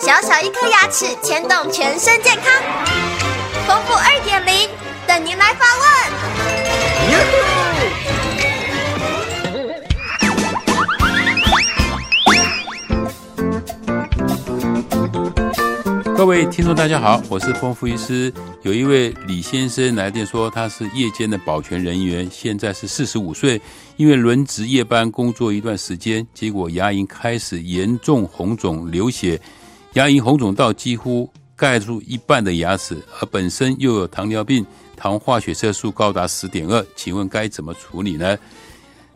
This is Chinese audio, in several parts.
小小一颗牙齿牵动全身健康，丰富二点零等您来发问。各位听众，大家好，我是丰富医师。有一位李先生来电说，他是夜间的保全人员，现在是四十五岁，因为轮值夜班工作一段时间，结果牙龈开始严重红肿流血。牙龈红肿到几乎盖住一半的牙齿，而本身又有糖尿病，糖化血色素高达十点二，请问该怎么处理呢？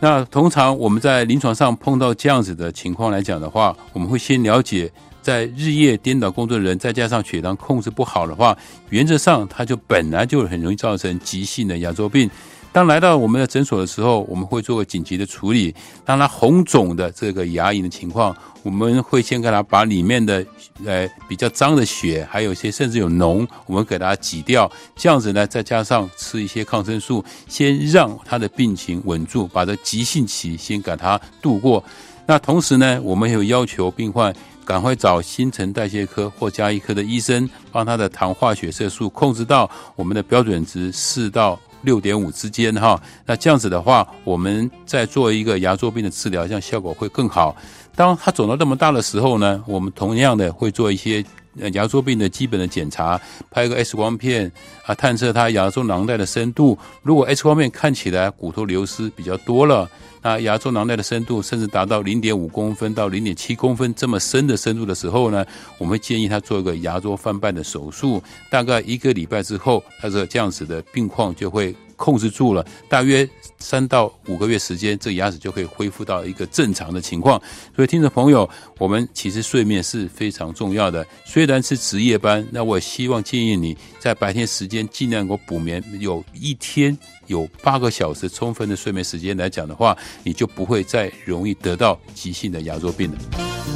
那通常我们在临床上碰到这样子的情况来讲的话，我们会先了解，在日夜颠倒工作的人，再加上血糖控制不好的话，原则上它就本来就很容易造成急性的牙周病。当来到我们的诊所的时候，我们会做个紧急的处理。当他红肿的这个牙龈的情况，我们会先给他把里面的呃比较脏的血，还有一些甚至有脓，我们给他挤掉。这样子呢，再加上吃一些抗生素，先让他的病情稳住，把这急性期先给他度过。那同时呢，我们有要求病患赶快找新陈代谢科或加医科的医生，帮他的糖化血色素控制到我们的标准值四到。六点五之间哈，那这样子的话，我们在做一个牙周病的治疗，这样效果会更好。当它肿到这么大的时候呢，我们同样的会做一些牙周病的基本的检查，拍个 X 光片啊，探测它牙周囊袋的深度。如果 X 光片看起来骨头流失比较多了。那牙周囊袋的深度甚至达到零点五公分到零点七公分这么深的深度的时候呢，我们建议他做一个牙周翻瓣的手术。大概一个礼拜之后，他这这样子的病况就会控制住了。大约三到五个月时间，这牙齿就可以恢复到一个正常的情况。所以，听众朋友，我们其实睡眠是非常重要的。虽然是值夜班，那我希望建议你在白天时间尽量给我补眠，有一天。有八个小时充分的睡眠时间来讲的话，你就不会再容易得到急性的牙周病了。